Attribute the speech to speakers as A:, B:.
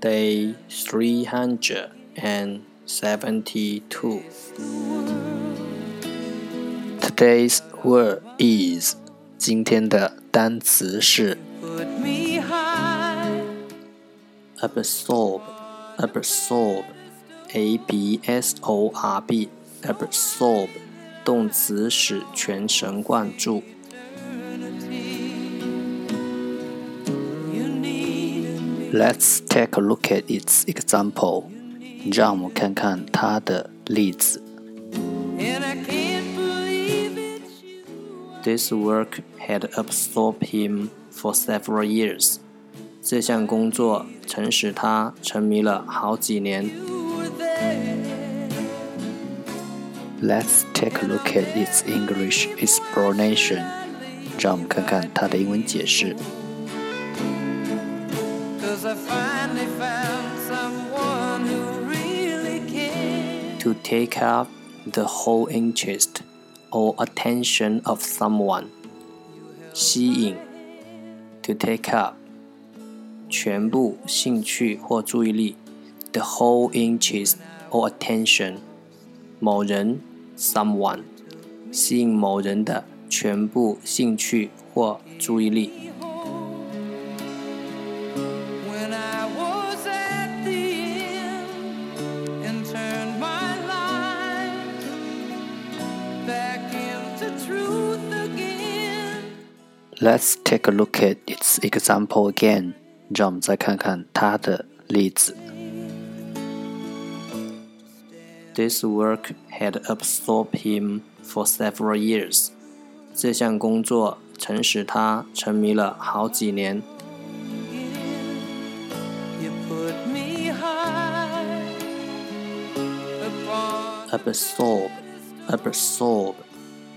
A: Day three hundred and seventy-two. Today's word is 今天的单词是 absorb, absorb, a b s o r b, absorb 动词使全神贯注。 Let's take a look at its example. 让我们看看它的例子。This work had absorbed him for several years. 这项工作曾使他沉迷了好几年。Let's take a look at its English explanation. 让我们看看它的英文解释。 To take up the whole interest or attention of someone，吸引；to take up 全部兴趣或注意力；the whole interest or attention 某人 someone 吸引某人的全部兴趣或注意力。 Let's take a look at its example again. 让我们再看看它的例子。This work had absorbed him for several years. 这项工作曾使他沉迷了好几年。Absorb, absorb.